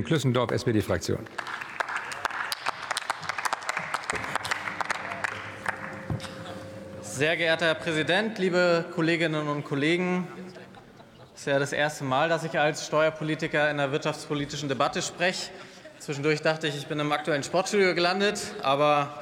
Klüssendorf, SPD-Fraktion. Sehr geehrter Herr Präsident, liebe Kolleginnen und Kollegen! Es ist ja das erste Mal, dass ich als Steuerpolitiker in der wirtschaftspolitischen Debatte spreche. Zwischendurch dachte ich, ich bin im aktuellen Sportstudio gelandet, aber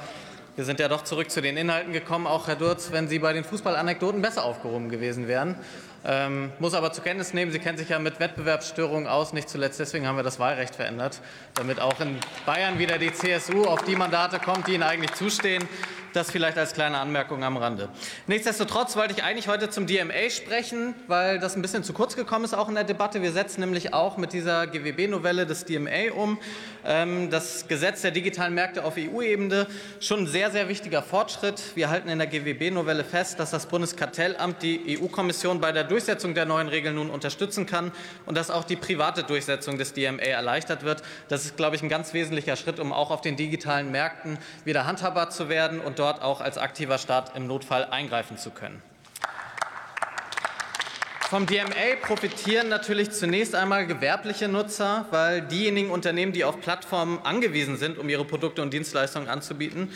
wir sind ja doch zurück zu den Inhalten gekommen. Auch Herr Durz, wenn Sie bei den Fußballanekdoten besser aufgehoben gewesen wären. Ähm, muss aber zur Kenntnis nehmen, Sie kennen sich ja mit Wettbewerbsstörungen aus. Nicht zuletzt deswegen haben wir das Wahlrecht verändert, damit auch in Bayern wieder die CSU auf die Mandate kommt, die ihnen eigentlich zustehen. Das vielleicht als kleine Anmerkung am Rande. Nichtsdestotrotz wollte ich eigentlich heute zum DMA sprechen, weil das ein bisschen zu kurz gekommen ist, auch in der Debatte. Wir setzen nämlich auch mit dieser GWB-Novelle das DMA um. Ähm, das Gesetz der digitalen Märkte auf EU-Ebene schon ein sehr, sehr wichtiger Fortschritt. Wir halten in der GWB-Novelle fest, dass das Bundeskartellamt die EU-Kommission bei der Durchsetzung der neuen Regeln nun unterstützen kann und dass auch die private Durchsetzung des DMA erleichtert wird. Das ist, glaube ich, ein ganz wesentlicher Schritt, um auch auf den digitalen Märkten wieder handhabbar zu werden und dort auch als aktiver Staat im Notfall eingreifen zu können. Vom DMA profitieren natürlich zunächst einmal gewerbliche Nutzer, weil diejenigen Unternehmen, die auf Plattformen angewiesen sind, um ihre Produkte und Dienstleistungen anzubieten,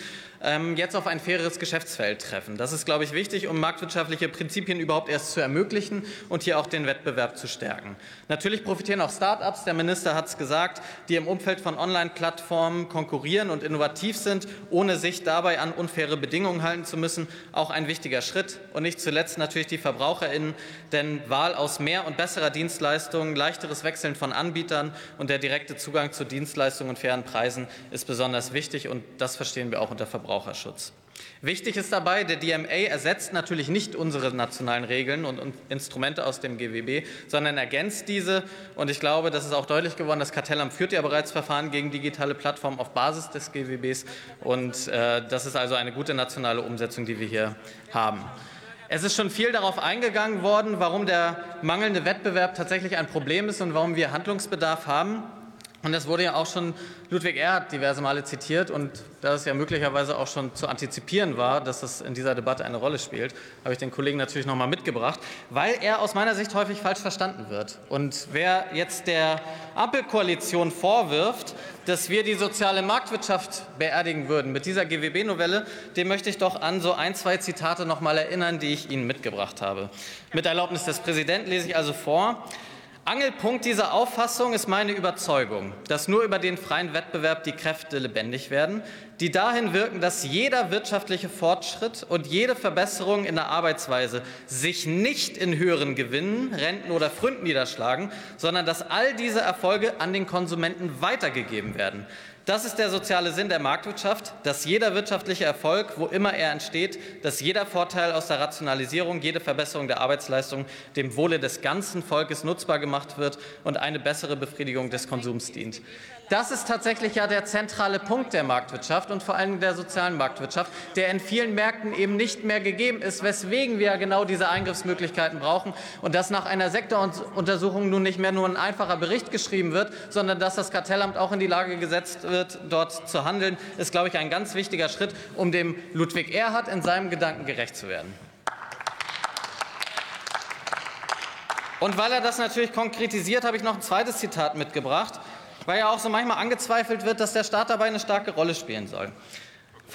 jetzt auf ein faires Geschäftsfeld treffen. Das ist, glaube ich, wichtig, um marktwirtschaftliche Prinzipien überhaupt erst zu ermöglichen und hier auch den Wettbewerb zu stärken. Natürlich profitieren auch Start-ups, der Minister hat es gesagt, die im Umfeld von Online-Plattformen konkurrieren und innovativ sind, ohne sich dabei an unfaire Bedingungen halten zu müssen. Auch ein wichtiger Schritt. Und nicht zuletzt natürlich die VerbraucherInnen, denn Wahl aus mehr und besserer Dienstleistungen, leichteres Wechseln von Anbietern und der direkte Zugang zu Dienstleistungen und fairen Preisen ist besonders wichtig. Und das verstehen wir auch unter Verbraucher. Verbraucherschutz. Wichtig ist dabei, der DMA ersetzt natürlich nicht unsere nationalen Regeln und Instrumente aus dem GWB, sondern ergänzt diese. Und ich glaube, das ist auch deutlich geworden. Das Kartellamt führt ja bereits Verfahren gegen digitale Plattformen auf Basis des GWBs. Und äh, das ist also eine gute nationale Umsetzung, die wir hier haben. Es ist schon viel darauf eingegangen worden, warum der mangelnde Wettbewerb tatsächlich ein Problem ist und warum wir Handlungsbedarf haben. Und das wurde ja auch schon Ludwig Erhard diverse Male zitiert. Und da es ja möglicherweise auch schon zu antizipieren war, dass das in dieser Debatte eine Rolle spielt, habe ich den Kollegen natürlich noch mal mitgebracht, weil er aus meiner Sicht häufig falsch verstanden wird. Und wer jetzt der Ampelkoalition vorwirft, dass wir die soziale Marktwirtschaft beerdigen würden mit dieser GWB-Novelle, dem möchte ich doch an so ein, zwei Zitate noch mal erinnern, die ich Ihnen mitgebracht habe. Mit Erlaubnis des Präsidenten lese ich also vor. Angelpunkt dieser Auffassung ist meine Überzeugung, dass nur über den freien Wettbewerb die Kräfte lebendig werden, die dahin wirken, dass jeder wirtschaftliche Fortschritt und jede Verbesserung in der Arbeitsweise sich nicht in höheren Gewinnen, Renten oder Fründen niederschlagen, sondern dass all diese Erfolge an den Konsumenten weitergegeben werden. Das ist der soziale Sinn der Marktwirtschaft, dass jeder wirtschaftliche Erfolg, wo immer er entsteht, dass jeder Vorteil aus der Rationalisierung, jede Verbesserung der Arbeitsleistung dem Wohle des ganzen Volkes nutzbar gemacht wird und eine bessere Befriedigung des Konsums dient. Das ist tatsächlich ja der zentrale Punkt der Marktwirtschaft und vor allem der sozialen Marktwirtschaft, der in vielen Märkten eben nicht mehr gegeben ist, weswegen wir genau diese Eingriffsmöglichkeiten brauchen und dass nach einer Sektoruntersuchung nun nicht mehr nur ein einfacher Bericht geschrieben wird, sondern dass das Kartellamt auch in die Lage gesetzt wird, dort zu handeln, ist, glaube ich, ein ganz wichtiger Schritt, um dem Ludwig Erhard in seinem Gedanken gerecht zu werden. Und weil er das natürlich konkretisiert, habe ich noch ein zweites Zitat mitgebracht weil ja auch so manchmal angezweifelt wird, dass der Staat dabei eine starke Rolle spielen soll.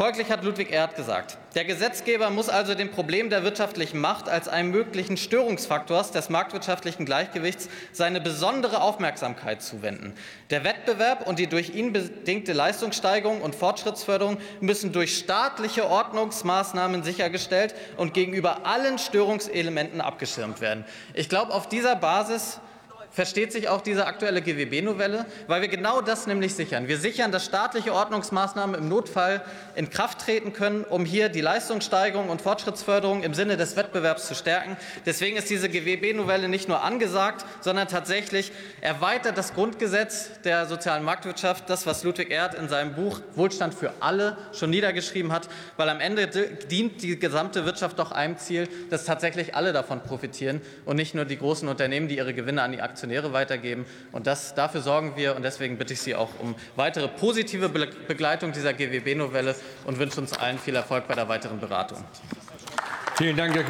Folglich hat Ludwig Erhard gesagt, der Gesetzgeber muss also dem Problem der wirtschaftlichen Macht als einem möglichen Störungsfaktors des marktwirtschaftlichen Gleichgewichts seine besondere Aufmerksamkeit zuwenden. Der Wettbewerb und die durch ihn bedingte Leistungssteigerung und Fortschrittsförderung müssen durch staatliche Ordnungsmaßnahmen sichergestellt und gegenüber allen Störungselementen abgeschirmt werden. Ich glaube, auf dieser Basis versteht sich auch diese aktuelle GWB-Novelle, weil wir genau das nämlich sichern. Wir sichern, dass staatliche Ordnungsmaßnahmen im Notfall in Kraft treten können, um hier die Leistungssteigerung und Fortschrittsförderung im Sinne des Wettbewerbs zu stärken. Deswegen ist diese GWB-Novelle nicht nur angesagt, sondern tatsächlich erweitert das Grundgesetz der sozialen Marktwirtschaft, das, was Ludwig Erhard in seinem Buch Wohlstand für alle schon niedergeschrieben hat, weil am Ende dient die gesamte Wirtschaft doch einem Ziel, dass tatsächlich alle davon profitieren und nicht nur die großen Unternehmen, die ihre Gewinne an die Aktionäre Aktionäre weitergeben. Und das, dafür sorgen wir. Und deswegen bitte ich Sie auch um weitere positive Begleitung dieser GWB-Novelle und wünsche uns allen viel Erfolg bei der weiteren Beratung. Vielen Dank, Herr Kollege.